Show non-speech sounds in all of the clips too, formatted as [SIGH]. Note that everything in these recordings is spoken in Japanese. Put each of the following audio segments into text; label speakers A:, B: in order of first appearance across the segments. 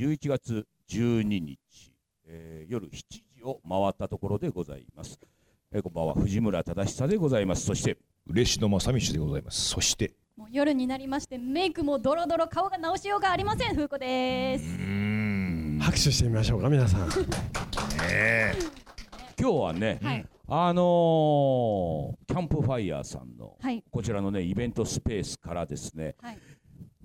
A: 11月12日、えー夜7時を回ったところでございます。えーこんばんは。藤村忠久でございます。そして
B: 嬉野正道でございます。そして
C: もう夜になりましてメイクもドロドロ顔が直しようがありません。風子です。
D: 拍手してみましょうか皆さん。
A: 今日はね、
C: はい。
A: あのーキャンプファイヤーさんの
C: はい。
A: こちらのねイベントスペースからですね、
C: はい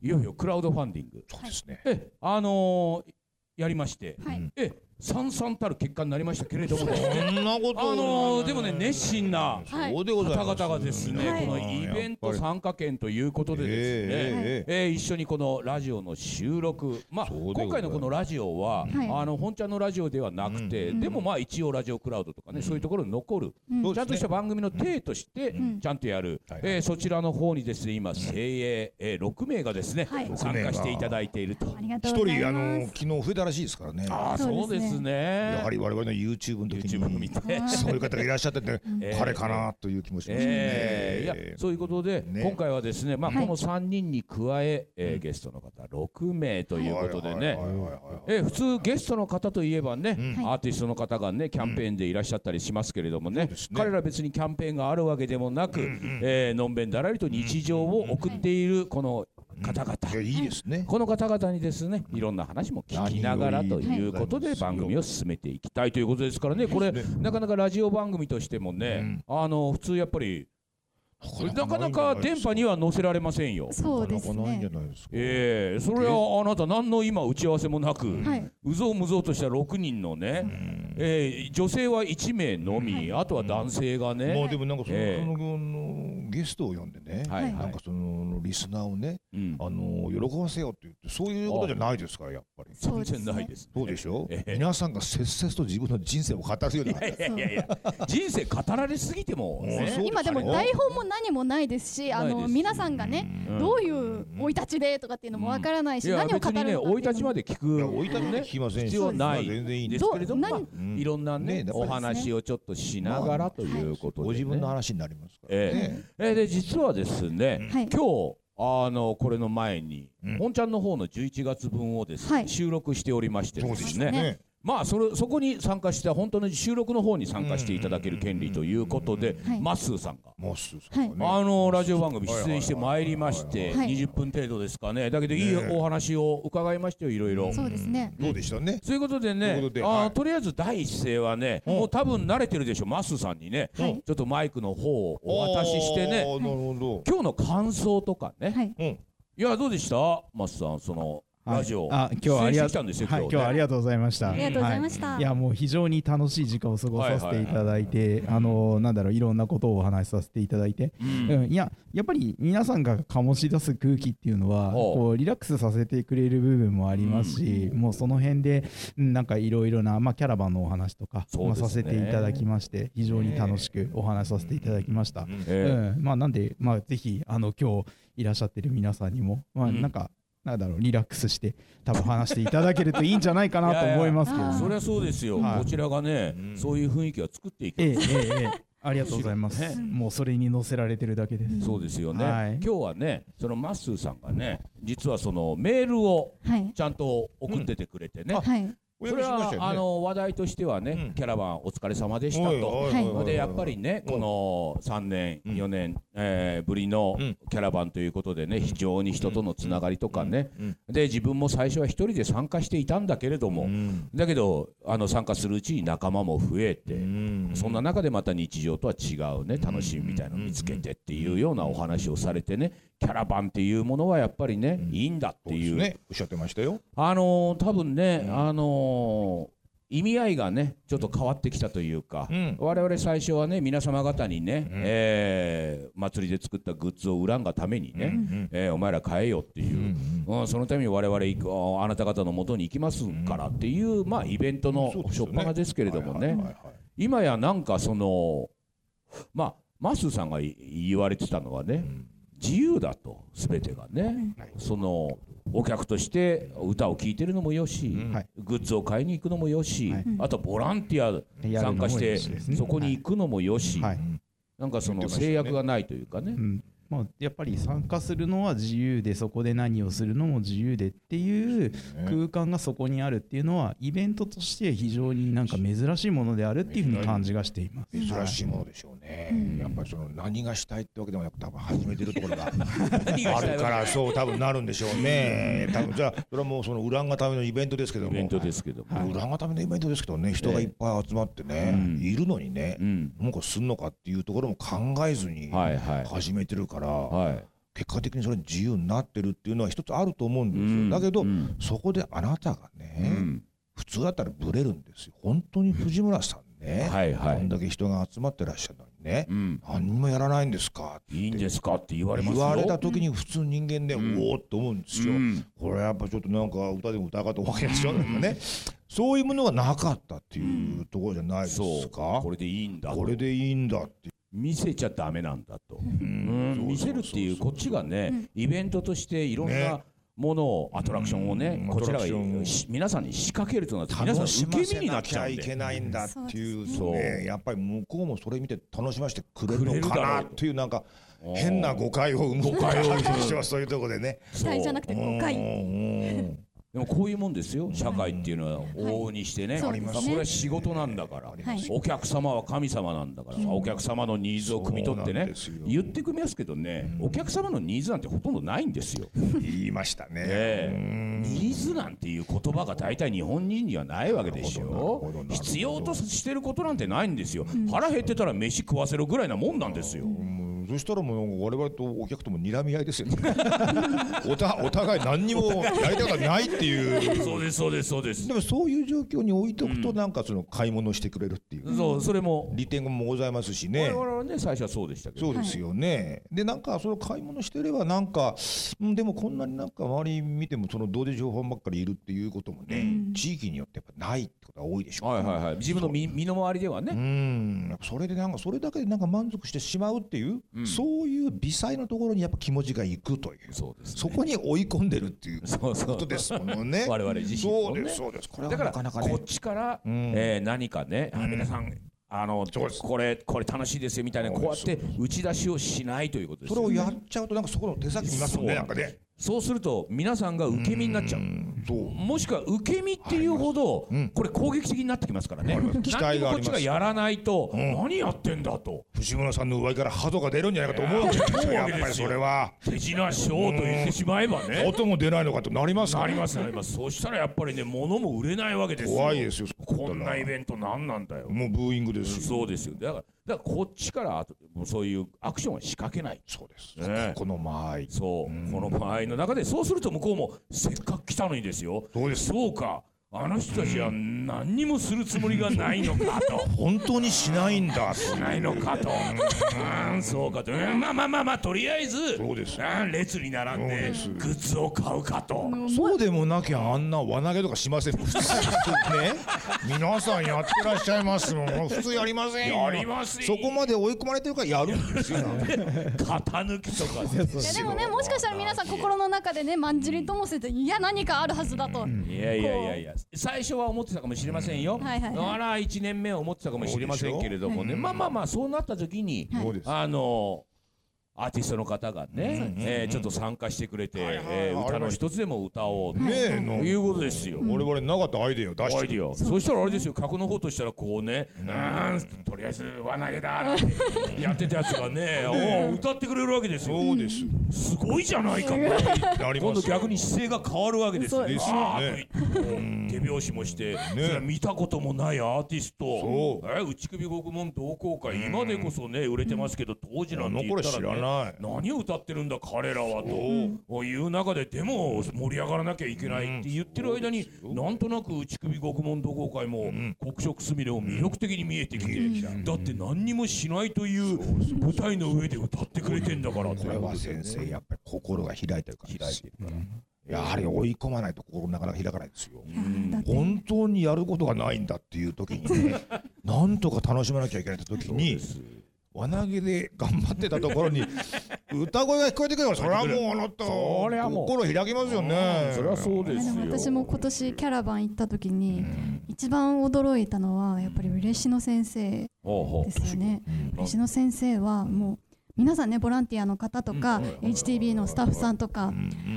A: いよいよクラウドファンディング、
B: そうですね。
A: えあのーやりまして、
C: はい。
A: えさんさんたる結果になりましたけれどもです
B: そ
A: ね
B: んなこと
A: あのーでもね熱心な方々がですね、
C: はい
A: このイベント参加券ということでですね、
B: ええ
A: えー一緒にこのラジオの収録、まあ、今回のこのラジオは、
C: はい
A: あの本ちゃんのラジオではなくて、
C: うん。
A: でもまあ一応ラジオクラウドとかね、そういうところに残る、
C: うん。
A: ちゃんとした番組の体として
C: ん。
A: ちゃんとやる、
B: はい。
A: えーそちらの方にですね今精鋭、えー6名がですね、
C: はい。
A: 参加していただいていると。
B: 一人あの昨日増えたらしいですからね。
A: ああ
C: そ
A: そううで
C: ですね
A: すね。
B: やはり我々の YouTube の時に
A: て。[LAUGHS]
B: そういう方がいらっしゃってて [LAUGHS]
A: ええ。
B: 彼かなという気もしました
A: えそういうことで、
B: ね。
A: 今回はですね、まあ、
C: はい。
A: この3人に加ええーゲストの方6名ということでね、えー普通ゲストの方といえばね、
B: うん。
A: アーティストの方がねキャンペーンでいらっしゃったりしますけれどもね,、彼ら別にキャンペーンがあるわけでもなく、えーのんべんだらりと日常を送っているこの方々、
B: いやいいですね。
A: この方々にですねいろんな話も聞きながらということで
B: はい
A: 番組を進めていきたいということですからね。これなかなかラジオ番組としてもね、あの普通やっぱりなかなか電波には載せられませんよ。
C: そうですね。
B: ゃないですか。
A: ええそれはあなた何の今打ち合わせもなく、
C: はい。う
A: ぞうむぞうとした6人のね、えー女性は1名のみ、あとは男性がね、
B: まあでもなんかその
A: ええ。
B: そののゲストを呼んでね
A: はいはい。
B: なんかそのリスナーをね
A: うん。
B: あの喜ばせようって言ってそういうことじゃないですからやっぱり。
A: 全然ないです、
B: そうでしょ？
A: ええ。
B: 皆さんがせっせと自分の人生を語るような
A: いやいやいやいや人生語られすぎても、
C: 今でも台本も何もないですしあの皆さんがね
A: うん。
C: どういう生い立ちでとかっていうのもわからないし何を語る
A: ね生い立ちま
C: で
A: で聞く
B: いや置いたの
A: ね
B: 聞きませんし
A: 必要ない。
B: 全然いいんです
A: けれども、いろんなねお話をちょっとしながらということで、ね
B: ご自分の話になりますから。
A: え
B: ね。
A: ええで実はですね、
C: はい。
A: 今日あのこれの前に、
B: うん。
A: 本ちゃんの方の11月分をですね、
C: はい。
A: 収録しておりまして
B: そうです
A: ねまあそれそこに参加した本当に収録の方に参加していただける権利ということで、
C: はい。
A: マッスーさんが。
B: モスさんがね。
A: あのラジオ番組出演してまいりまして
C: はい。
A: 20分程度ですかね。だけどいい
B: ね
A: お話を伺いましたよいろいろ。
C: そうですね。
B: どうでしたね？
A: そういうことで
B: とい
A: ね
B: うことで
A: あ
B: はい。
A: とりあえず第一声はね
B: うん。
A: もう多分慣れてるでしょマッスーさんにね。ち
C: はい。
A: ょっとマイクの方をお渡ししてね。
B: あーなるほ
A: 今日の感想とかね。
C: はい。
B: どうん。
A: いやどうでした？マスさんその
E: はい
A: ラジオ。
E: あ今日はありが
A: 出演してきたんですよ
E: はい、
A: 今日
E: ありがとうございました。
C: ありがとうございました。
E: はい、いやもう非常に楽しい時間を過ごさせていただいて、あのなんだろういろんなことをお話しさせていただいて、
A: うん。
E: うん、いややっぱり皆さんが醸し出す空気っていうのはこうリラックスさせてくれる部分もありますし、もうその辺でうんなんかいろいろなまあキャラバンのお話とか、まあさせていただきまして非常に楽しくお話しさせていただきました。
A: え
E: うん、まあなんでまあぜひあの今日いらっしゃってる皆さんにもまあ
A: うん。
E: なんか、なんだろうリラックスして多分話していただけるといいんじゃないかなと思いますけど
C: いやいや
A: えそりゃそうですよ。
E: はい。
A: こちらがね
B: うん。
A: そういう雰囲気は作っていく。
E: ええええええ。ありがとうございます、
A: ね。
E: もうそれに乗せられてるだけです、
A: そうですよね、
E: はい。
A: 今日はねそのマッスーさんがね実はそのメールを
C: はい。
A: ちゃんと送っててくれてね、
C: はい
B: お
A: それは、あの話題としてはね、
B: うん。
A: キャラバンお疲れ様でしたと。でやっぱりね、この3年、
B: うん。
A: 4年、えーぶりの
B: うん。
A: キャラバンということでね、非常に人とのつながりとかね、
B: うん。
A: で自分も最初は一人で参加していたんだけれども、
B: うん。
A: だけどあの参加するうちに仲間も増えて、
B: うん。
A: そんな中でまた日常とは違うね楽しみみたいなのを見つけてっていうようなお話をされてねキャラバンっていうものはやっぱりね、いいんだっていう。
B: ね。おっしゃってましたよ。
A: あのー多分ね、あのー意味合いがねちょっと変わってきたというか、
B: うん。
A: 我々最初はね皆様方にね、
B: うん。
A: えー祭りで作ったグッズを売らんがためにね、
B: うん
A: えーお前ら買えよっていう、
B: うん
A: うん。そのために我々行くああなた方の元に行きますからっていう、まあイベントの初っ端ですけれどもね、今やなんかそのまあマスーさんがい言われてたのはね、自由だと全てがね、そのお客として歌を聴いてるのもよし、グッズを買いに行くのもよし、
E: はい。
A: あとボランティア参加してそこに行くのもよし、
E: はい。
A: なんかその制約がないというかね、
E: うんまあ、やっぱり参加するのは自由でそこで何をするのも自由でっていう空間がそこにあるっていうのはイベントとして非常になんか珍しいものであるっていうふうに感じがしています。
B: 珍しいものでしょうね、やっぱりその何がしたいってわけでもなく多分始めてるところがあるからそう多分なるんでしょうね。多分じゃあそれはもうその裏がためのイベントですけども。
A: けイベントですけども、
B: 裏がためのイベントですけどね人がいっぱい集まってね、
A: うん。
B: いるのにね、
A: うん。
B: なんかすんのかっていうところも考えずに
A: はいはい。
B: 始めてるから、
A: はい。
B: 結果的にそれ自由になってるっていうのは一つあると思うんですよ、
A: うん。
B: だけど、
A: うん。
B: そこであなたが
A: う
B: ね、
A: ん。
B: 普通だったらブレるんですよ。本当に藤村さんね、
A: はいはい。
B: こんだけ人が集まってらっしゃるのにね、
A: うん
B: 何にもやらないんですか？って。
A: いいんですか？って言われますよ。
B: 言われた時に普通人間で、
A: ん。
B: おおって思うんですよ、
A: うん。
B: これやっぱちょっとなんか歌でも歌うかと思うわけですよ、ね、そういうものがなかったっていうところじゃないですか、
A: これでいいんだと。
B: これでいいんだって
A: 見せちゃダメなんだと、見せるっていうこっちがねイベントとしていろんな
B: ね。
A: ものをアトラクションをね
B: うん。
A: こちらが皆さんに仕掛けるとなって皆さん受け身になっちゃうん
B: きゃいけ
A: で
B: ないんだっていう
A: そう。
B: やっぱり向こうもそれ見て楽しませてくれるのかなっていうなんか変な誤解を生む誤解を [LAUGHS] してますそういうところでね。
C: 期待じゃなくて誤解。
B: うん
A: でもこういうもんですよ。社会っていうのは往々にしてね、
C: そうですね。
A: まあこれは仕事なんだから、
C: はい。
A: お客様は神様なんだから、お客様のニーズを汲み取ってね言ってくみますけどね、お客様のニーズなんてほとんどないんですよ。
B: 言いましたね。
A: え。えニーズなんていう言葉が大体日本人にはないわけでしょ。必要としてることなんてないんですよ、腹減ってたら飯食わせろぐらいなもんなんですよ、
B: うんそしたらもう我々とお客とも睨み合いですよね。[LAUGHS] おたお互い何にもやりたいことないっていう。
A: そうですそうですそうです。
B: でもそういう状況に置いとくとなんかその買い物してくれるっていう。
A: そうそれも。
B: 利点もございますしね。
A: 我々はね最初はそうでしたけど。
B: そうですよね、でなんかその買い物してればなんか、うん、でもこんなになんか周り見てもその同時情報ばっかりいるっていうこともね、地域によってやっぱないってことが多いでしょう、
A: はいはいはい。自分の身身の回りでは
B: う
A: ね、
B: ん。やっぱそれでなんかそれだけでなんか満足してしまうっていう、そういう微細なところにやっぱ気持ちがいくという。
A: そうですね。
B: そこに追い込んでるっていう [LAUGHS]
A: そうそう。
B: ことですものね。[LAUGHS]
A: 我々自身もね。
B: そうですそうです。これは
A: だから
B: なかなかね。
A: こっちから、
B: ん。
A: えー何かね、あ皆さんあのこれこれ楽しいですよみたいなこうやって打ち出しをしないということですよ
B: それをやっちゃうとなんかそこの手先にいますもんねなんかね
A: そうすると皆さんが受け身になっちゃう。もしくは受け身っていうほど、これ攻撃的になってきますからね。
B: 期待が
A: こっちがやらないと、何やってんだと。
B: 藤村さんの上から鳩が出るんじゃないかと思うわけですよやっぱりそれは。
A: 手品ショーと言ってしまえばね。
B: 音も出ないのかとなります
A: なりますなります。そうしたらやっぱりね、物も売れないわけですよ。
B: 怖いですよ
A: こんなイベント何なんだよ。
B: もうブーイングですよ
A: そうですよ。だから、だからこっちからそういうアクションは仕掛けない。
B: そうです、
A: ね
B: この間合い
A: そう、この場合の中で、そうすると向こうもせっかく来たのにですよ。
B: そうです
A: そうか。あの人たちは何にもするつもりがないのかと。[LAUGHS]
B: 本当にしないんだと
A: ないのかと。うん、そうかと。うんまあまあまあまあ、とりあえず、
B: そうです。
A: うん列に並んでグッズを買うかと。
B: そうでもなきゃあんな輪投げとかしません。普通ね。[LAUGHS] 皆さんやってらっしゃいますもん。普通やりませんよ。
A: やりますよ。
B: そこまで追い込まれてるからやるんですよ。[LAUGHS]
A: 型抜きとか。
C: いやでもねもしかしたら皆さん心の中でねまんじりともせていや何かあるはずだと、
A: いやいやいやいや、最初は思ってたかもしれませんよ。
C: はいはいはい。
A: あら、1年目は思ってたかもしれませんけれどもね、まあまあまあ、そうなった時に、
B: そうです
A: あの、アーティストの方がね、えーちょっと参加してくれて、えー歌の一つでも歌おうと
B: ねえの。
A: いうことですよ。
B: 我々なかったアイデアを出して。
A: アイディア。そしたらあれですよ。客の方としたらこうね「うーんとりあえず輪投げだ」なんてやってたやつがね歌ってくれるわけですよ。
B: そうです。
A: すごいじゃないか今度逆に姿勢が変わるわけですよ。
B: ですよね
A: 手拍子もしてそれは見たこともないアーティスト。
B: そう。
A: え内首獄門同好会今でこそね売れてますけど当時なんて言ったらね
B: ない。
A: 何を歌ってるんだ彼らはと。いう中ででも盛り上がらなきゃいけないって言ってる間になんとなく内首獄門同好会も黒色すみれを魅力的に見えてきてだって何にもしないという舞台の上で歌ってくれてんだから。
B: これは先生やっぱり心が開いてるから。開いてるからやはり追い込まないと心なかなか開かないですよ。本当にやることがないんだっていう時にね [LAUGHS] なんとか楽しまなきゃいけないって時に輪投げで頑張ってたところに [LAUGHS] 歌声が聞こえてくればそれはもうあなた心開きますよね。
A: それはそうです
C: でも
A: よ
C: 私も今年キャラバン行った時に一番驚いたのはやっぱり嬉野先生ですよね。嬉野先生はもう皆さんねボランティアの方とか、HTB のスタッフさんとか、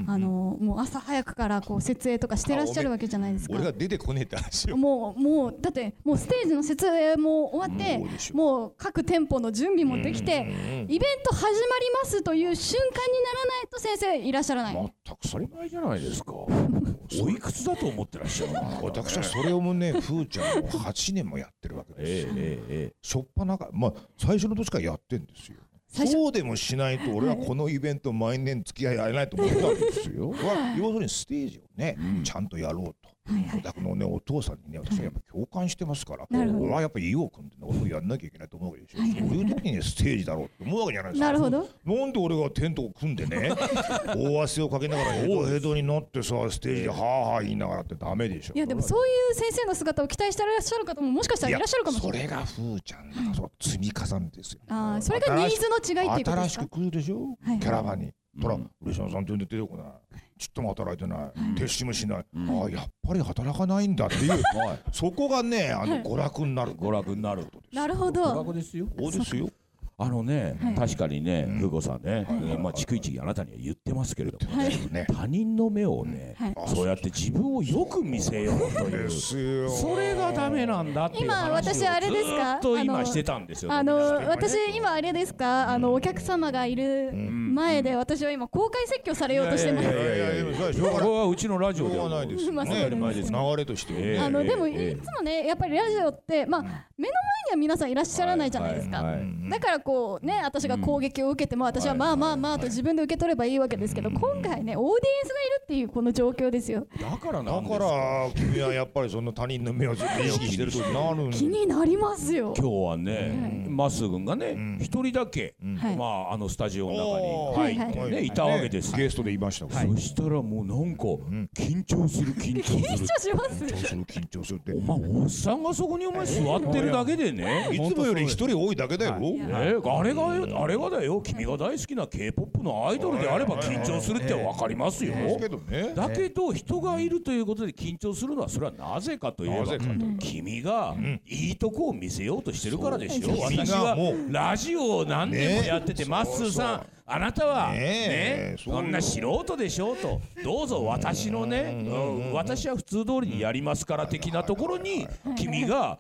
C: あのもう朝早くからこう設営とかしてらっしゃるわけじゃないですか。
B: 俺が出てこねえって話よ。
C: もうもうだってもうステージの設営も終わってもう各店舗の準備もできてイベント始まりますという瞬間にならないと先生いらっしゃらない、
A: 全く当たり前じゃないですか。[LAUGHS] おいくつだと思ってらっしゃるの？
B: 私はそれをもねふーちゃんも8年もやってるわけですよ。
A: えええええ
B: しょっぱなかまあ最初の年からやってんですよそうでもしないと俺はこのイベント毎年付き合い合えないと思ったわけですよ。は要するにステージをね、ちゃんとやろうと。お宅のねお父さんにね私はやっぱ共感してますから俺はやっぱり家を組んでね俺もやんなきゃいけないと思うわけですよ、そういう時にねステージだろうって思うわけじゃないですか。
C: なるほど。
B: なんで俺がテントを組んでね [LAUGHS] 大汗をかけながらヘドヘドになってさステージではあはあ言いながらってダメでしょ。
C: いやでもそういう先生の姿を期待してらっしゃる方ももしかしたらいらっしゃるかもしれない。
B: それがふーちゃんだそう積み重ねですよ。
C: あーそれがニーズの違いっていうことですか？
B: 新しく来るでしょ、
C: はい
B: キャラバンに。ほら、嬉野さんって出てこない。ちっとも働いてない。撤収もしない。ああ、やっぱり働かないんだっていう。そこがね、あの娯楽になる。
A: 娯楽になる娯
C: なるほど
A: 楽ですよ
B: そうですよ。
A: あのね、
C: はい。
A: 確かにね、
B: うん。
A: ふうこさんね、
B: はい。
A: えーまあ逐一あなたには言ってますけれども、
C: はい。
B: ね。
A: 他人の目をね、
C: はい。
A: そうやって自分をよく見せようという。それがダメなんだっていう
C: 今
A: 話を
C: 私あれですか？
A: ずっと今してたんですよ。
C: あの私今あれですか？あのお客様がいる前で私は今公開説教されようとしてます。
A: いやいやいやこれはうちのラジオでは
B: ないですよ
C: まあ
B: ね。流れとして。
C: あのでもい
A: え。え
C: つもねやっぱりラジオってまあ目の前には皆さんいらっしゃらないじゃないですか。だからこうね私が攻撃を受けても私はまあまあまあと自分で受け取ればいいわけですけど今回ねオーディエンスがいるっていうこの状況ですよ。
A: だから
B: だか
A: なんです
B: ら君はやっぱりその他人の目を意識してるとなるん
C: 気になりますよ。
A: 今日はね、まっすー君がね
B: ん。
A: 一、人だけ、
C: はい。
A: まああのスタジオの中に入ってね、
C: はい
A: い。たわけです。
B: ゲストで言いましたから。
A: そしたらもうなんか緊張する緊張する。
C: 緊張します。
B: 緊張する緊張するって。
A: お前おっさんがそこにお前座ってるだけでね。
B: いつもより一人多いだけだよ。
A: ね、あれがあれがだよ。君が大好きな K-POP のアイドルであれば緊張するってわかりますよ。だけど人がいるということで緊張するのはそれはなぜかといえば君がいいとこを見せようとしてるからでしょ。私が
B: 君がもう。
A: ラジオを何年もやってて
B: ね
A: まっすーさんあなたは
B: ねそ
A: んな素人でしょうと。どうぞ私のねうん。私は普通通りにやりますから的なところに君が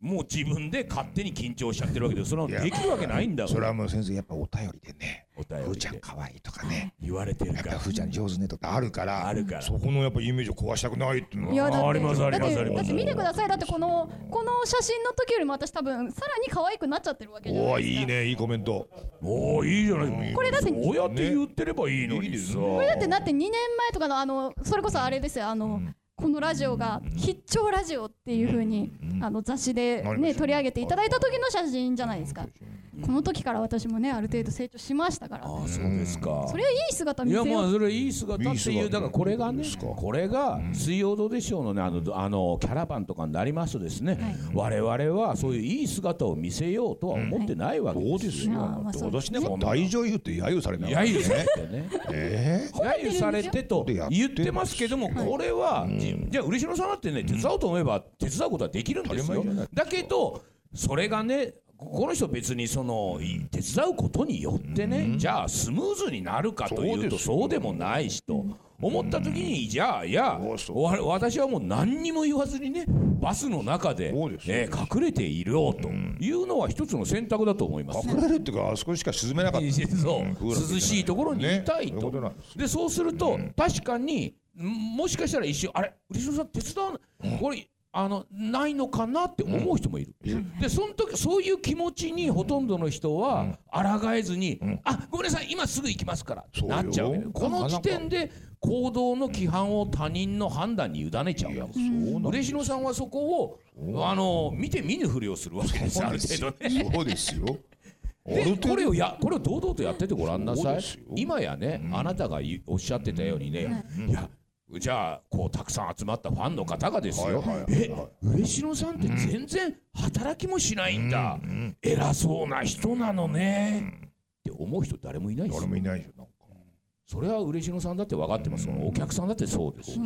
A: もう自分で勝手に緊張しちゃってるわけでそれはできるわけないんだ
B: それはもう先生やっぱお便りでね
A: お便りで。
B: ふーちゃん可愛いとかね。
A: 言われてる
B: やっ
A: から
B: ぱふーちゃん上手ねとかあるから。
A: あるから。
B: そこのやっぱイメージを壊したくないっていうのは。
C: いやだって
A: ありますありますあります。
C: だって見てください。だってこのこの写真の時よりも私多分さらに可愛くなっちゃってるわけじゃ
B: おお
C: ないですか。
B: いいねいいコメント。
A: おーいいじゃない。
C: これだって
A: そうやって言ってればいいのにさ、
C: これだってだって2年前とかのあのそれこそあれですよ。あの、このラジオが必聴ラジオっていう風に、あの雑誌で、ね、取り上げていただいた時の写真じゃないですか、この時から私もねある程度成長しましたから、
A: ああそうですか。
C: それはいい姿見
A: い
C: せよう。
A: やまあそれいい姿って
B: い
A: うだからこれがね
B: ですか
A: これが水曜どうでしょうのねあのあのキャラバンとかになりますとですね、我々はそういういい姿を見せようとは思ってないわけ
B: そうですよ。
C: あーまあそう
B: 私なんか大女優って揶揄されな
A: 揶揄されてね。
B: え
A: 揶揄されてと言ってますけどもこれはじじゃあ嬉野さんだってね手伝おうと思えば手伝うことはできるんですよ。
B: 当たり前じゃない
A: だけどそれがねこの人別にそのい手伝うことによってねじゃあスムーズになるかというとそうでもないしと思った時にじゃあいや私はもう何にも言わずにねバスの中で
B: そうです
A: ね隠れていようというのは一つの選択だと思います。
B: 隠れるっていうかあそこしか沈めなかった。
A: 涼しいところにいたい
B: ねそういうことなん
A: と
B: で
A: そうすると確かにんもしかしたら一瞬あれ嬉野さん手伝わない？これあのないのかなって思う人もいる。でその時そういう気持ちにほとんどの人は抗えずにあごめんなさい今すぐ行きますからなっちゃうこの時点で行動の規範を他人の判断に委ねちゃうわけです。嬉野さんはそこをあの見て見ぬふりをするわけですある程度ね。
B: そうですよ。[LAUGHS]
A: でこれをやこれを堂々とやっててごらんなさい。今やね、あなたがおっしゃってたようにね、いやじゃあこうたくさん集まったファンの方がですよ、
B: はいはいはい
A: え嬉野さんって全然働きもしないんだ、偉そうな人なのね、って思う人誰もいないですよ。
B: 誰もいない
A: それは嬉野さんだって分かってます、お客さんだってそうです、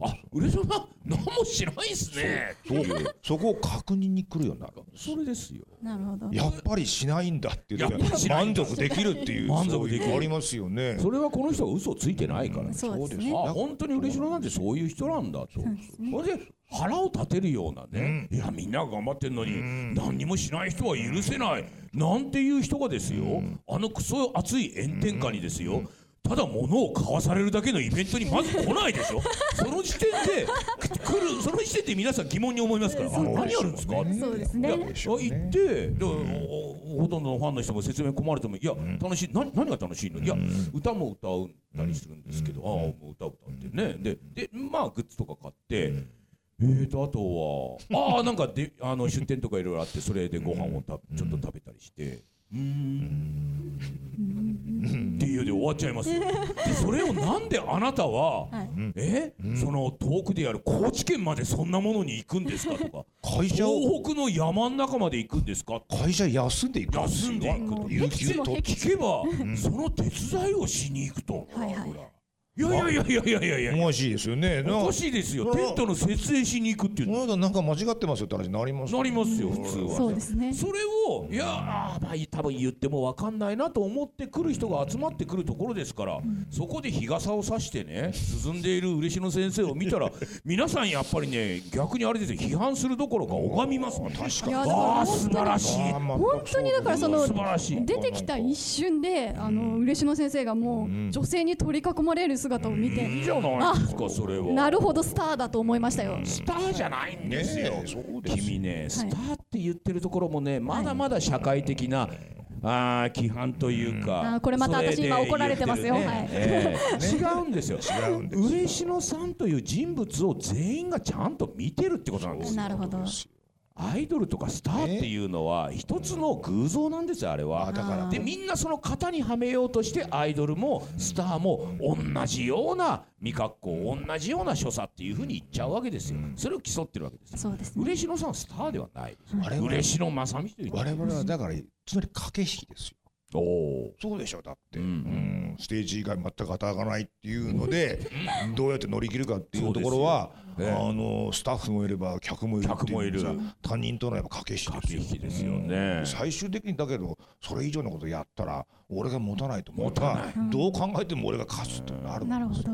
A: あ嬉野さん何もしないっすね。
B: そう [LAUGHS] そこを確認に来るようになる。
A: それですよ。
C: なるほど。
B: やっぱりしないんだっていう満足できるっていう
A: 満足できる。
B: ありますよね。
A: それはこの人が嘘をついてないから、
C: そうですね。
A: あ本当に嬉野なんてそういう人なんだと、それで腹を立てるようなね、いやみんなが頑張ってんのに、何にもしない人は許せない、なんていう人がですよ、あのクソ熱い炎天下にですよ、ただ物を買わされるだけのイベントにまず来ないでしょ。[LAUGHS] その時点で来るその時点で皆さん疑問に思いますから、あ何やるんですか？
C: そうですね。
A: いや行ってでおほとんどのファンの人も説明困ると思う。いや楽しい何何が楽しいの？いや歌も歌ったりするんですけど、ああもう歌歌ってね。ででまあグッズとか買って。えーとあとはああなんかであの出店とかいろいろあってそれでご飯をたちょっと食べたりしてうーん。っていうで終わっちゃいますよでそれをなん。であなたは、
C: はい
A: え、その遠くでやる高知県までそん。なものに行くん。ですかとか
B: 会社を
A: 東北の山の中まで行くん。ですか
B: 会社休ん。でいくん。ですよ
A: 休ん。でいくと聞けば、その手伝いをしに行くと。
C: はいはい
A: いやいやいやいやいやいや。いや
B: おかしいですよね。
A: おかしいですよ。テントの設営しに行くっていう。の
B: なんか間違ってますよ。って話に。なります
A: なりますよ。普通は。
C: そうですね。
A: それをいやまあ多分言っても分かんないなと思ってくる人が集まってくるところですから、そこで日傘を差してね進んでいる嬉野先生を見たら皆さんやっぱりね逆にあれですよ批判するどころか拝みますもん。確
C: いやだから
A: ああ素晴らしい。
C: 本当にだからその出てきた一瞬であの嬉野先生がもう女性に取り囲まれる姿を見て。
A: いいじゃないですかそれは。
C: なるほどスターだと思いましたよ。
A: スターじゃないんですよ、
B: ね
A: 君ねスターって言ってるところもねまだまだ社会的な、あー規範というか、
C: あーこれまた私今怒られてますよ。
A: ね。え。え違うんですよ。
B: 違うんです
A: 嬉野さんという人物を全員がちゃんと見てるってことなんですよ。
C: なるほど
A: アイドルとかスターっていうのは一つの偶像なんですよあれは。
B: だから。
A: でみんなその型にはめようとしてアイドルもスターも同じような味覚好同じような所作っていうふうに言っちゃうわけですよ。それを競ってるわけですよ。
C: そうですね。
A: 嬉野さんはスターではないです
B: 我々
A: 嬉野正美という
B: 我々はだからつまり駆け引きですよ。
A: おお。
B: そうでしょだって、
A: う
B: うん。ん。ステージ以外全く当たらないっていうのでどうやって乗り切るかっていうところは、あのスタッフもいれば客もいる
A: 客もいる。
B: さ他人とのやっぱ
A: 駆け引きですよね。
B: うん最終的にだけどそれ以上のことやったら俺が持たないと思う。か
A: 持たない。
B: らどう考えても俺が勝つってなる
C: なるほど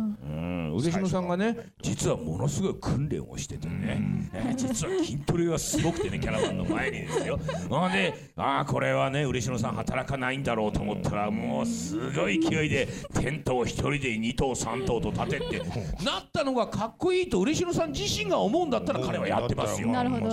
A: うん、嬉野さんがね実はものすごい訓練をしててね、えー実は筋トレがすごくてねキャラバンの前にですよ。[LAUGHS] ほんでああこれはね嬉野さん働かないんだろうと思ったらもうすごい勢いでテントを一人で2頭3頭と立てて [LAUGHS] なったのがかっこいいと嬉野さん自身が思うんだったら彼はやってますよ。
C: なるほど。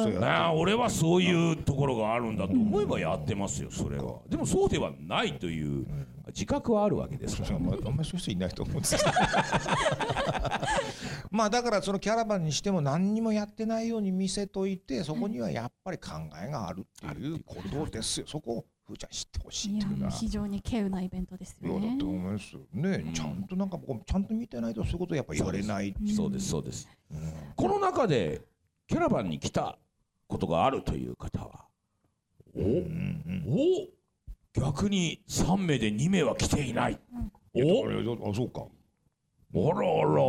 A: 俺はそういうところがあるんだと思えばやってますよそれは。でもそうではないという自覚はあるわけですから。
B: あんまあんまりそういう人いないと思うんですけど。[LAUGHS] まあだからそのキャラバンにしても何にもやってないように見せといてそこにはやっぱり考えがあるっていうことですよ。そこをふーちゃん知ってほしい
C: いや
B: っていうのは。
C: 非常に稀有なイベントですよね。
B: て思いますよ。ね、ちゃん。となんかこうちゃんと見てないとそういうことやっぱやれない
A: そうですそうです、この中でキャラバンに来たことがあるという方は？お、お逆に3名で2名は来ていない、お？
B: あれあそうか。
A: あらあら。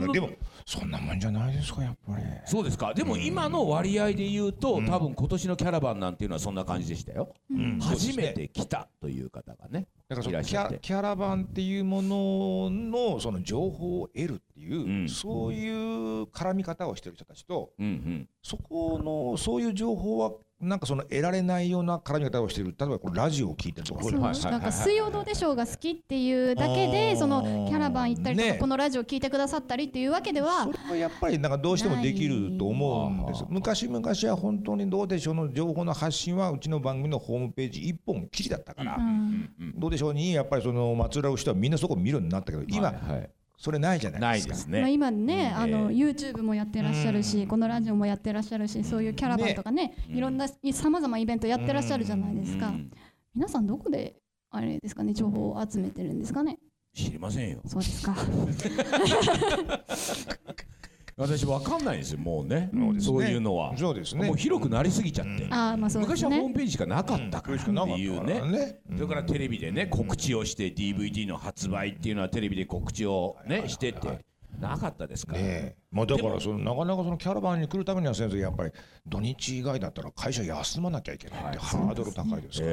A: あら
B: でもそんなもんじゃないですかやっぱり。
A: そうですか。でも今の割合で言うと、多分今年のキャラバンなんていうのはそんな感じでしたよ、初めて来たという方がね
B: だからそのキャキャラバンっていうもののその情報を得るいう、
A: うん。
B: そういう絡み方をしてる人たちと
A: うんうん。
B: そこのそういう情報はなんかその得られないような絡み方をしてる。例えばこれラジオを聞いてるとか。
C: そうなんか水曜どうでしょうが好きっていうだけでそのキャラバン行ったりとか
B: ね。
C: このラジオ聞いてくださったりっていうわけでは
B: それはやっぱりなんかどうしてもできると思うんです。昔々は本当にどうでしょうの情報の発信はうちの番組のホームページ一本記事だったから、
C: うん。
B: どうでしょうにやっぱりその松浦の人はみんなそこ見るようになったけど今、
A: はいはい
B: それないじゃない
A: な
B: ですか。
A: いですね、
C: まあ今ねあの
A: え
C: YouTube もやってらっしゃるしこのラジオもやってらっしゃるしそういうキャラバンとかねいろんなさまざまイベントやってらっしゃるじゃないですか。
A: うん。
C: 皆さんどこであれですかね情報を集めてるんですかね。
A: 知りませんよ。
C: そうですか [LAUGHS]
A: 私わかんないんですよもうね。
B: そうですね。
A: そういうのは。
B: そうですね。
A: もう広くなりすぎちゃって。
C: ああまあそうですね。
A: 昔はホームページしかなかったからっていうね。
B: ね。
A: それからテレビでね告知をして DVD の発売っていうのはテレビで告知をねしてってなかったですから。
B: ねえ。まあだからそのなかなかそのキャラバンに来るためには先生やっぱり土日以外だったら会社休まなきゃいけないってハードル高いですか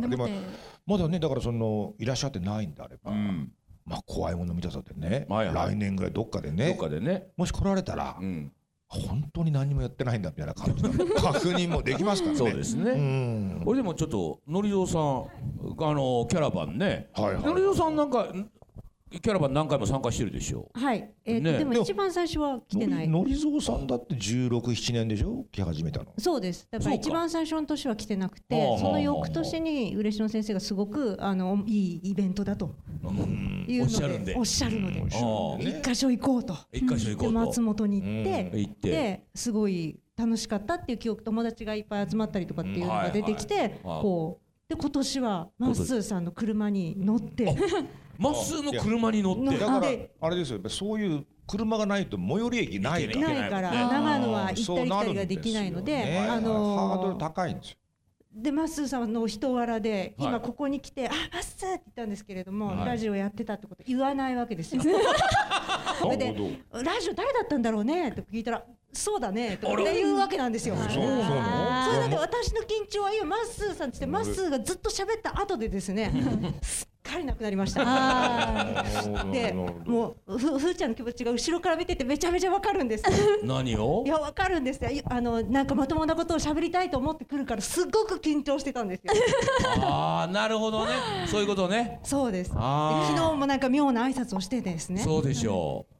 B: ら、でもまだねだからそのいらっしゃってないんであれば、
A: うん
B: まあ怖いもの見たさってね、
A: はいはい。
B: 来年ぐらいどっかで
A: ど
B: ね
A: っかでね。
B: もし来られたら、
A: うん。
B: 本当に何もやってないんだみたいな感じの [LAUGHS] 確認もできますからね。う
A: そうですね。
B: ん。
A: これでもちょっとのりぞうさんあのキャラバンね。
B: はいはい。
A: のりぞうさんなんかんキャラバン何回も参加してるでしょ
F: はい、えーと
A: ね。
F: でも一番最初は来てない。
B: のりぞうさんだって16、7年でしょ？来始めたの。
F: そうです。だから
A: そうか。
F: 一番最初の年は来てなく
A: はあ
F: て
A: はあ、
F: その翌年に嬉野先生がすごくあのいいイベントだと。いう
A: おっしゃるんで。
F: ので、おっしゃるので、
A: ああ
F: 一箇所行こうと。
A: 一箇所行こ
F: で
A: うと。
F: 松本に行って、
A: 行って。
F: ですごい楽しかったっていう記憶、友達がいっぱい集まったりとかっていうのが出てきて、
A: はいはい。
F: こうで今年はマッスーさんの車に乗って、
A: まっすーの車に乗って
B: だから
F: で
B: あれですよそういう車がないと最寄り駅ないから。
F: ないから
A: ね
F: 長野は行ったり来たりができないので、
B: ね
F: あの
B: ハードル高いんですよ。
F: でマッスーさんの人柄で、
A: はい
F: 今ここに来て「あマッスー!」って言ったんですけれども、
A: はい
F: ラジオやってたってこと言わないわけですよ。それで
B: なるほ [LAUGHS]「
F: ラジオ誰だったんだろうね?」って聞いたら「そうだね」とかって言うわけなんですよ。
B: そうそうなの？
F: それだけ私の緊張は今マッスーさんって言ってマッスーがずっと喋った後でですね [LAUGHS] すっかりなくなりました。
C: あ
F: でもうふふーちゃんの気持ちが後ろから見ててめちゃめちゃわかるんです。
A: 何を？
F: いやわかるんですよ。あのなんかまともなことを喋りたいと思ってくるからすごく緊張してたんですよ。
A: ああなるほどねそういうことね
F: そうです。昨日もなんか妙な挨拶をしてですね。
A: そうでしょう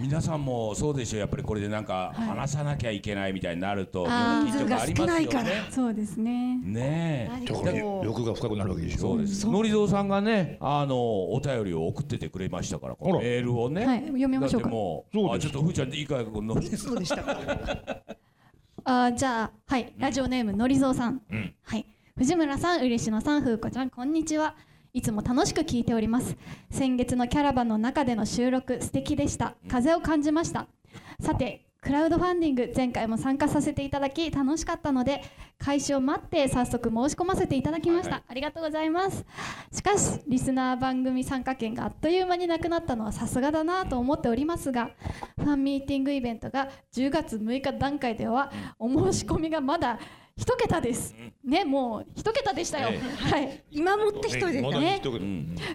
A: 皆さんもそうでしょうやっぱりこれでなんか話さなきゃいけないみたいになると
C: あー
A: 緊張感ありますよ
F: 人数が少ないから。
A: ね
C: あそうですね。
A: ねえ。
F: 何
B: だから欲が深くなるわけでしょ。
A: そうです。
F: そう。
A: のりぞうさんがねあのお便りを送っててくれましたからこのメールをね。
C: はい読みましょうか。
A: もう
B: そうです。
A: あちょっとふーちゃんいいかこの
F: いつのでした。か。
C: あーじゃあはいラジオネームのりぞうさん、
A: うん。
C: はい。藤村さん嬉野さん風子ちゃんこんにちはいつも楽しく聞いております。先月のキャラバンの中での収録素敵でした。風を感じました。さてクラウドファンディング前回も参加させていただき楽しかったので開始を待って早速申し込ませていただきました、ありがとうございます。しかしリスナー番組参加券があっという間になくなったのはさすがだなと思っておりますがファンミーティングイベントが10月6日段階ではお申し込みがまだ一桁です。ねもう一桁でしたよ、
A: え
C: はい。
F: 今もって一人で
B: まだ
C: ね。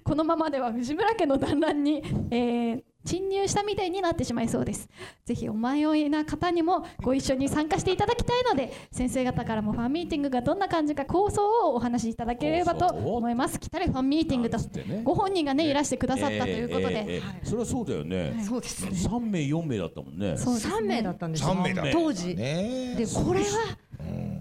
C: このままでは藤村家の団らんに、えー侵入したみたいになってしまいそうです。ぜひお迷いな方にもご一緒に参加していただきたいので先生方からもファンミーティングがどんな感じか構想をお話しいただければと思います。来たれファンミーティングと
A: なんつってね。
C: ご本人がねいらしてくださったということで、
A: それはそうだよね。
F: そうですね。
A: 3名4名だったもんね。
C: そう
F: 名だったんですよ。
B: 三名。だ
F: 当時。
B: ね
F: でこれは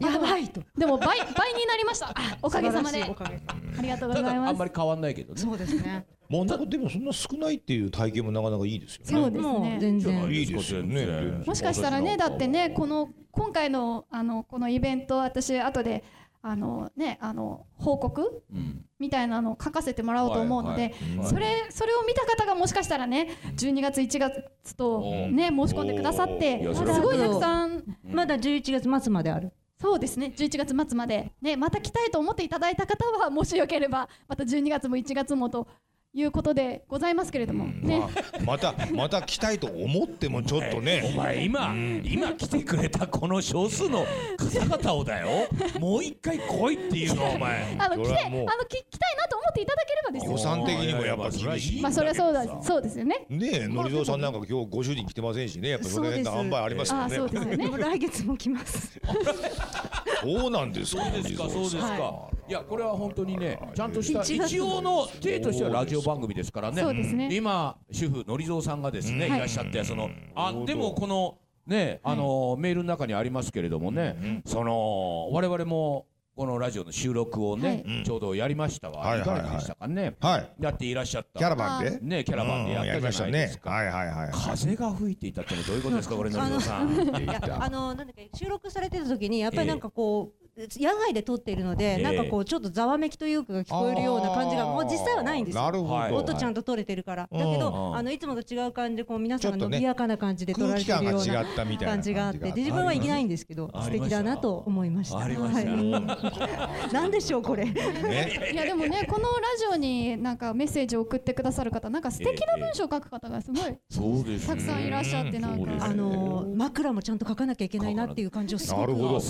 F: やばいと。
C: でも倍倍になりました。あおかげさまで。
F: 素晴らしいおかげさまで。
C: ありがとうございます。
A: あんまり変わんないけどね。
F: そうですね。
B: もうなんかでもそんな少ないっていう体験もなかなかいいですよね。
C: そうですね。
F: 全然。
B: いいですよね。
C: もしかしたらねだってねこの今回のあのこのイベント私後であのねあの報告
A: うん。
C: みたいなのを書かせてもらおうと思うので、
A: はいはい。
C: それそれを見た方がもしかしたらね12月1月とね申し込んでくださってすごいたくさん。
F: まだ11月末まである。
C: そうですね。11月末まで。ねまた来たいと思っていただいた方はもしよければまた12月も1月もということでございますけれども。ね、
B: まあまたまた来たいと思ってもちょっと
A: お
B: ね。[LAUGHS]
A: 前今今来てくれたこの少数の方々をだよ。[LAUGHS] もう一回来いっていうのお前。
C: あの来てあのき来たいなと思っていただければですよ。
B: 予算的にもやっぱ厳しい。
C: まあそれはそうだそうですよね。
B: ねえ、のりぞうさんなんか今日ご主人来てませんしね、やっぱその辺の塩梅ありますよ
C: あ
B: ね。
C: そうですよね。
F: 来月も来ます。[LAUGHS]
B: そうなんですか。
A: そうですかそうですか、、
F: はい
A: やこれは本当にねちゃんとした
F: 一
A: 応の体としてはラジオ番組ですからね。
C: そうですね。
A: 今主婦のりぞうさんがですね、
C: はい
A: いらっしゃってそのあでもこのねあの、メールの中にありますけれどもね、その我々もこのラジオの収録をね、
C: は
A: ちょうどやりましたが、
B: はい
A: い、かがでしたかね、
B: はい。
A: やっていらっしゃった。
B: キャラバンで？
A: ねキャラバンでやったじゃないですか、
B: うんやりましたね。はいはいはい。
A: 風が吹いていたってのはどういうことですかこれのりぞうさん。
F: あのなんだっけ収録されてた時にやっぱりなんかこう野外で撮っているので、
A: ええ
F: なんかこうちょっとざわめきというか聞こえるような感じがもう実際はないんですよ
B: なるほど、
F: 音ちゃんと撮れてるから、だけど、あのいつもと違う感じでこう皆さんが伸びやかな感じで撮られてるような感じがあってで自分はいけないんですけど素敵だなと思いました
A: ありました
F: はい、なんでしょうこれ
C: いやでもねこのラジオになんかメッセージを送ってくださる方なんか素敵な文章を書く方がすごいたくさんいらっしゃってなんか
F: あの枕もちゃんと書かなきゃいけないなっていう感じをすごく
B: なるほど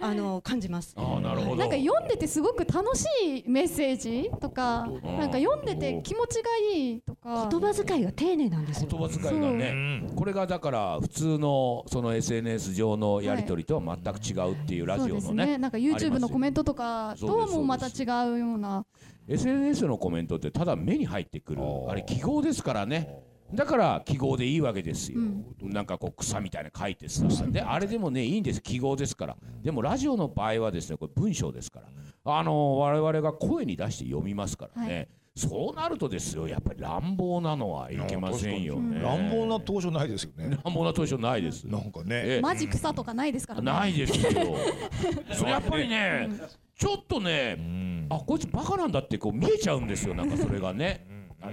F: あの感じます
A: ああなるほど。
C: なんか読んでてすごく楽しいメッセージとかなんか読んでて気持ちがいいとか。
F: 言葉遣いが丁寧なんですよ。
A: 言葉遣いがね。これがだから普通のその SNS 上のやり取りとは全く違うっていうラジオのね
C: ね。なんか YouTube のコメントとかともまた違うような。
A: SNS のコメントってただ目に入ってくるあれ記号ですからねだから記号でいいわけですよ、なんかこう草みたいなの書いてさであれでもねいいんです。記号ですから。でもラジオの場合はですねこれ文章ですから。あの我々が声に出して読みますからね、そうなるとですよやっぱり乱暴なのはいけませんよね。
B: 乱暴な当初ないですよね。
A: 乱暴な当初ないです。
B: なんかね。
A: ええ。
C: マジ草とかないですからね。
A: ないですよ。[LAUGHS] それやっぱりねちょっとねあこいつバカなんだってこう見えちゃうんですよ。なんかそれがね。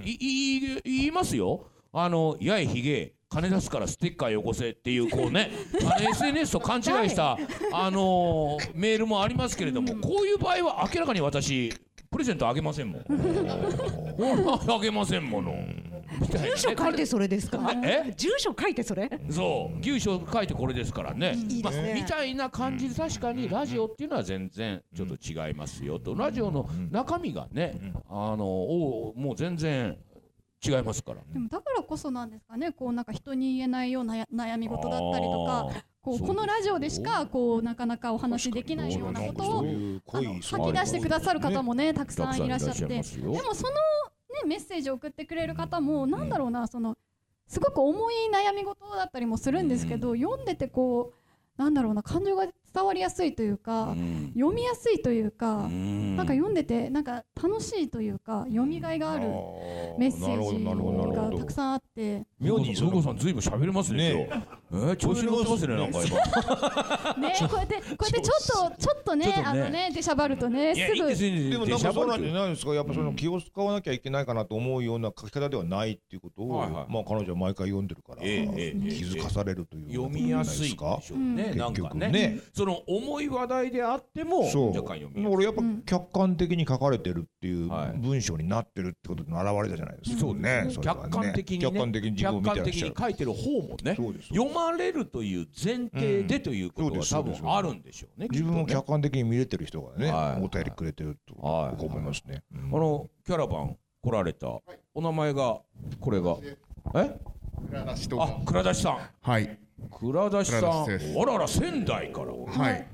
A: いい言いますよあのやいひげ金出すからステッカーよこせっていうこうねあの SNS と勘違いしたあのーメールもありますけれどもこういう場合は明らかに私プレゼントあげませんもん。[LAUGHS] あげませんもの。
F: 住所書いてそれですか？
A: え？
F: 住所書いてそれ？
A: そう。住所書いてこれですからね。
F: いいね。
A: まあみたいな感じで確かにラジオっていうのは全然ちょっと違いますよと。ラジオの中身がねあのおもう全然違いますから
C: でもだからこそなんですかね。こうなんか人に言えないようなや悩み事だったりとかこうこのラジオでしかこうなかなかお話しできないようなことを吐き出してくださる方もねたく
A: さんいらっしゃ
C: って。でもその、ね、メッセージを送ってくれる方もなんだろうなそのすごく重い悩み事だったりもするんですけど、読んでてこうなんだろうな感情が伝わりやすいというか、
A: うん。
C: 読みやすいというか、
A: うん。
C: なんか読んでてなんか楽しいというか読みがいがあるメッセージがたくさんあって。
B: 妙にそ
A: こさんずいぶん喋れますね
B: ね
A: えー調子乗ってますね。なんか今。
C: ね [LAUGHS] こうやってこうやってちょっとちょっとね。
A: ね
C: あのね出しゃばるとね
A: いやいいんです。
C: す
A: いいんで
B: もなんかそうなんじゃ
A: で
B: ないですかやっぱその気を使わなきゃいけないかなと思うような書き方ではないっていうことを、
A: はいはい。
B: まあ彼女は毎回読んでるから、気づかされるという
A: 読みやすいん
B: か
A: ね
B: 結局
A: ね。
B: ね。
A: その重い話題であっても
B: そう。
A: 若干読みやすい。
B: 俺やっぱ客観的に書かれてるっていう
A: はい。
B: 文章になってるってことの表れじゃないですか、そうね。そ
A: 客観的にね。
B: 客観的に自分を見てらっ
A: 客観的
B: しゃる
A: に書いてる方もね。
B: そうです
A: 読まれるという前提でということ
B: うん。
A: が多分あるんでしょうね
B: 自分を客観的に見れてる人がね、
A: はい。
B: お便りくれてると思いますね、
A: あのキャラバン来られた。お名前がこれが。え？
G: 蔵出しと
A: あ倉田さん。
G: はい。
A: 倉田さん。あらら仙台から。
G: はい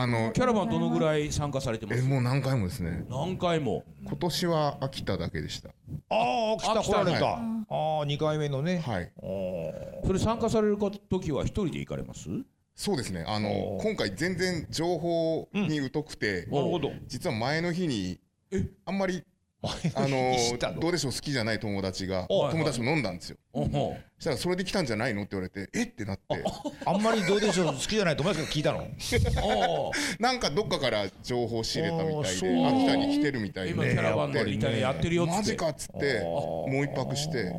G: あの
A: キャラバンどのぐらい参加されてます？
G: えもう何回もですね。
A: 何回も。
G: 今年は秋田だけでした。
B: ああ来た
A: あ来
B: られた、
G: は
B: ああ2回目のね、
G: はい。
A: それ参加される時は一人で行かれます？
G: そうですね。あの今回全然情報に疎くて、
B: なるほど。
G: 実は前の日にあんまりあ
B: の
G: の？どうでしょう？好きじゃない友達が
A: はい。
G: 友達と飲んだんですよ
A: おほ
G: そしたらそれで来たんじゃないのって言われてえ？ってなって。
B: あんまりどうでしょう好きじゃない友達が聞いたの？
A: あ
G: なんかどっかから情報仕入れたみたいで秋田に来てるみたいで。
A: 今キャラバンのリターンやってるよっつって。
G: マジかっつってもう一泊して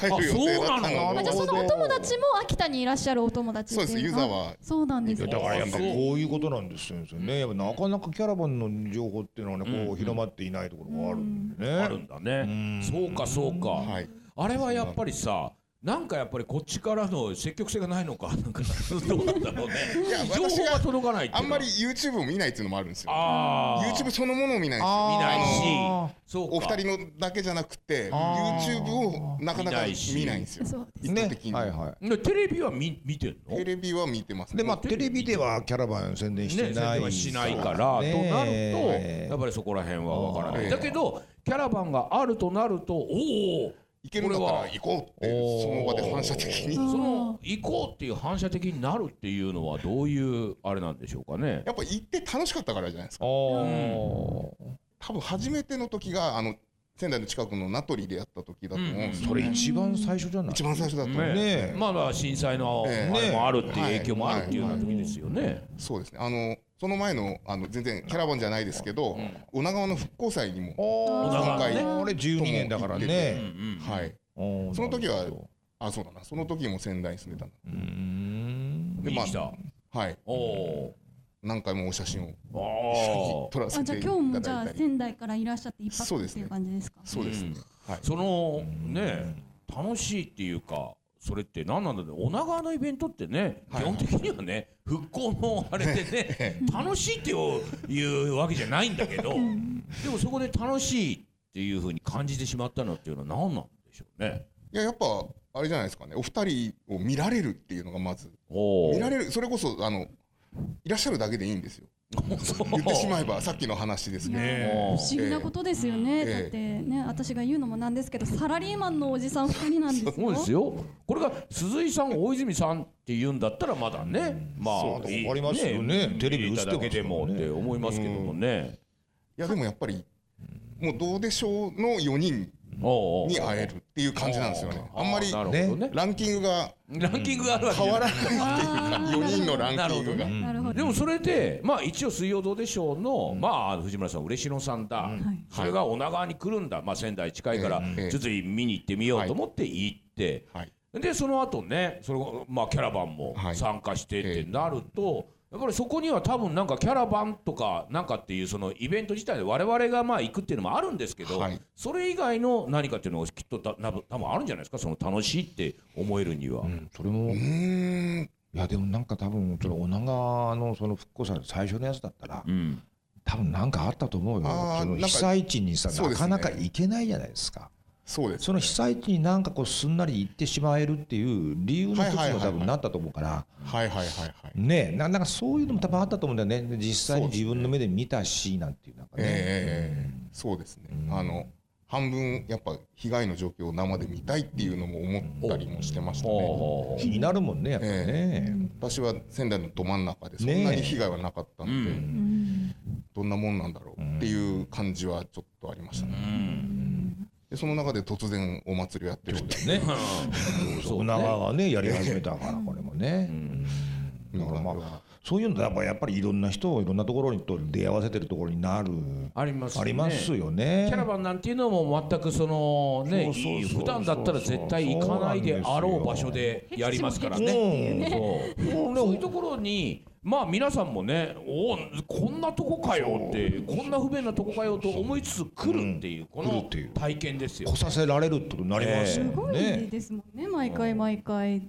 G: 帰
A: あ
G: る予定だった
A: そうなの
C: あじゃあそのお友達も秋田にいらっしゃるお友達
G: そうです湯沢
C: そうなんですね。
B: だからやっぱこういうことなんですよね。やっぱなかなかキャラバンの情報っていうのはね、こう広まっていないところがあるんでね。
A: あるんだね。そうかそうか。
G: はい
A: あれはやっぱりさなんかやっぱりこっちからの積極性がないのかなんかどうなんだろうね。
G: いや
A: 情報
G: 私が
A: が届かないっていうの。は
G: あんまり YouTube を見ないっていうのもあるんですよ。YouTube そのものを見ないんですよ。
A: 見ない
B: あ
A: しそうか。
G: お二人のだけじゃなくて YouTube をなかなか
A: 見ない
G: んですよ。
B: はいは
A: でテレビは見見てんの？
G: テレビは見てます
B: い。でまあテレビではキャラバン宣伝してない。
A: 伝はしないから、
B: ね。
A: となる
B: え
A: とやっぱりそこら辺はわからない、
G: ええ。
A: だけどキャラバンがあるとなるとおお
G: 行けるんだったら行こうってその場で反射的に。
A: その行こうっていう反射的になるっていうのはどういうあれなんでしょうかね。
G: やっぱ行って楽しかったからじゃないですか。
B: あ
G: 多分初めての時があの仙台の近くの名取でやった時だと思うんですよ
B: それ一番最初じゃない？
G: 一番最初だと思う
A: ね。まあまあ震災のあ
G: ええ
A: れもあるっていう
G: はい。
A: 影響もあるっていうような時ですよね。
G: そうですね。あのその前のあの全然キャラバンじゃないですけど、女川の復興祭にも
B: お
A: だからね。
B: あれ12年だからね。
G: はい。その時はあそうだな。その時も仙台に住んでた
B: ん
G: で
A: 見に来た。
G: はい。
A: おお
G: 何回もお写真を撮らせ
C: あじゃあ
G: ていた
C: 今日もじゃあ
G: だいたり
C: 仙台からいらっしゃって一泊ってい
G: そうですね
C: う感じですか？
G: そうですね、はい
A: あそのね楽しいっていうかそれって何なんだろう女川のイベントってね基
G: はい。
A: 本的にはね復興のあれでね楽しいっていうわけじゃないんだけどでもそこで楽しいっていうふうに感じてしまったのっていうのは何なんでしょうね。
G: いややっぱあれじゃないですかね。お二人を見られるっていうのがまず。
A: お
G: 見られる。それこそあのいらっしゃるだけでいいんですよ言ってしまえばさっきの話ですけど、
A: ね
C: 不思議なことですよね、
G: ええ。
C: だってね私が言うのもなんですけどサラリーマンのおじさん2人なんですよ。
A: そうですよ。これが鈴井さん大泉さんって言うんだったらまだね。ま
B: そう
A: あいい
B: わかりますよね。テレビ映って
A: けでもって思いますけどもね。
G: いやでもやっぱりもうどうでしょうの4人に会えるっていう感じなんですよね。あんまり
A: なるほどね。
G: ランキングが
A: ランキングが
G: 変わらないっていうか4人のランキングが、
C: なるほど
A: でもそれでまあ一応「水曜どうでしょうの」まあ藤村さん嬉野さんだ、それが女川に来るんだ、まあ、仙台近いから
G: ええ
A: ちょっと見に行ってみようと思って行って、
G: はい。
A: でその後ねそのまあキャラバンも
G: はい。
A: 参加してってなると、やっぱりそこには多分なんかキャラバンとかなんかっていうそのイベント自体で我々がまあ行くっていうのもあるんですけど、
G: はい。
A: それ以外の何かっていうのがきっとた多分多分あるんじゃないですか？その楽しいって思えるには。
B: うん。それも。
G: うー。ん
B: いやでもなんか多分その女川のその復興祭の最初のやつだったら
A: うん。
B: 多分なんかあったと思うよ。その
G: あーなんか
B: 被災地にさなかなか行けないじゃないですか
G: そうです
B: その被災地になんかこうすんなり行ってしまえるっていう理由の一つ
G: はいはいはいはい
B: も多分なったと思うから。
G: はいはいはいはい
B: ねななんかそういうのも多分あったと思うんだよね。で実際に自分の目で見たしなんていうなんかね、
G: ええそうですね、あの半分やっぱ被害の状況を生で見たいっていうのも思ったりもしてましたね。
B: 気になるもんねやっぱりね、
G: 私は仙台のど真ん中でそんなに被害はなかったので、
C: うん。
G: どんなもんなんだろうっていう感じはちょっとありましたね。でその中で突然お祭りをやってるって
B: ね。
A: そう
B: 女川がね。やり始めたからこれもね、だからまあそういうのやっぱやっぱりいろんな人をいろんなところにと出会わせてるところになる
A: ありますね。
B: ありますよね。
A: キャラバンなんていうのも全くそのね。普段だったら絶対行かないであろう場所でやりますからね。そうそういうところにまあ皆さんもねおおこんなとこかよってこんな不便なとこかよと思いつつ来るっていうこの
B: 来るっていう。
A: 体験ですよ。
B: 来。させられるってことになりますよ
C: すごい
B: ね、
C: ですもんね。毎回毎回、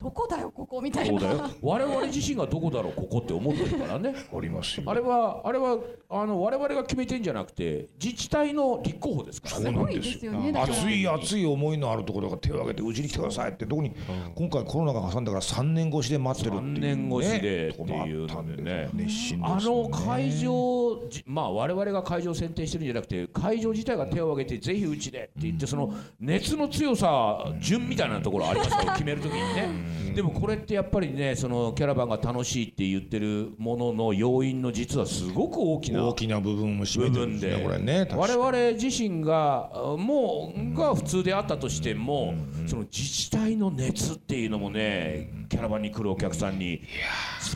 C: どこだよここみたいな。
A: そうだよ。我々自身がどこだろうここって思ってるからね。
B: ありますよ。
A: あれはあれはあの我々が決めてんじゃなくて自治体の立候補ですからね。
B: そうなんです
C: すごいですよねだから。
B: 熱い熱い思いのあるところが手を挙げてうちに来てくださいって特に今回コロナが挟んだから3年越しで待ってるっていう、ね、
A: 3年越しでっていうのでね
B: 熱心です
A: あの会場じまあ我々が会場を選定してるんじゃなくて会場自体が手を挙げてぜひうちでって言ってその熱の強さ順みたいなところありますから決めるときにねでもこれってやっぱりねそのキャラバンが楽しいって言ってるものの要因の実はすごく大きな
B: 大きな部分を占めてるん
A: で
B: これね
A: 我々自身があもうが普通であったとしてもその自治体の熱っていうのもねキャラバンに来るお客さんに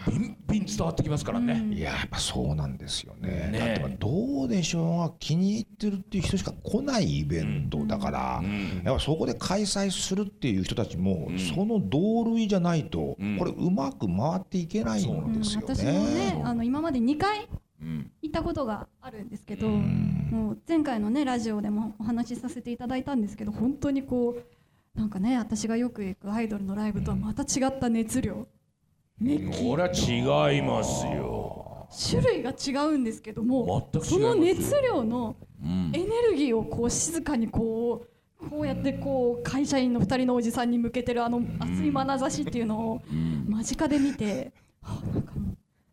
A: ビンビン伝わってきますからね。
B: いややっぱそうなんですよね。
A: ね
B: だってまあどうでしょうが気に入ってるっていう人しか来ないイベントだから、やっぱそこで開催するっていう人たちも、その同類じゃないと、これうまく回っていけないんですよね。
C: 私もねあの今まで2回
A: うん
C: 行ったことがあるんですけど、もう前回のねラジオでもお話しさせていただいたんですけど本当にこうなんかね私がよく行くアイドルのライブとはまた違った熱量。熱気
A: これは違いますよ。
C: 種類が違うんですけども
A: 全く違います
C: その熱量の
A: うん。
C: エネルギーをこう静かにこうこうやってこう会社員の2人のおじさんに向けてるあの熱い眼差しっていうのを間近で見て、はあなんか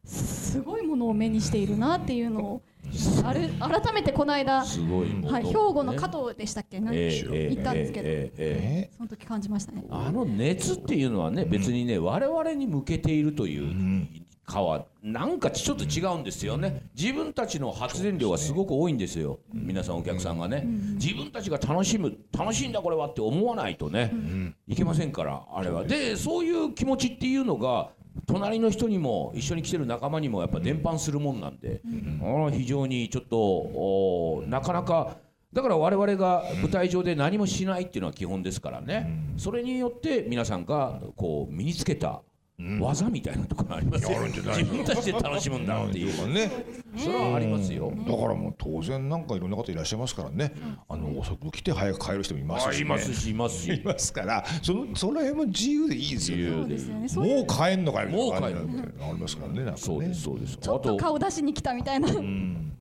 C: すごいものを目にしているなっていうのをある改めてこの間、
A: すごいもの。
C: はい、兵庫の加藤でしたっけ、なん
A: ええええ
C: 行ったんですけど、その時感じましたね。
A: あの熱っていうのはね別にね我々に向けているというかはなんかちょっと違うんですよね。自分たちの発電量がすごく多いんですよ。皆さんお客さんがね。自分たちが楽しむ楽しいんだこれはって思わないとね。いけませんからあれは。でそういう気持ちっていうのが隣の人にも一緒に来てる仲間にもやっぱ伝播するもんなんで、あー非常にちょっとなかなかだから我々が舞台上で何もしないっていうのは基本ですからね、それによって皆さんがこう身につけた技みたいなところありますよ、自分たちで楽しむんだっていう、
B: ね。
A: それはありますよ。
B: だからもう当然なんかいろんな方いらっしゃいますからね、あの遅く来て早く帰る人もいますし、ね、
A: あいますしいますし。
B: いますからそのその辺も自由でいいですよね。
C: そうですよね。
B: もう帰んのかよみたいな
A: もう帰ん
B: 感じなんてありますからねなんかね。
A: そうですそうです。
C: ちょっと顔出しに来たみたいな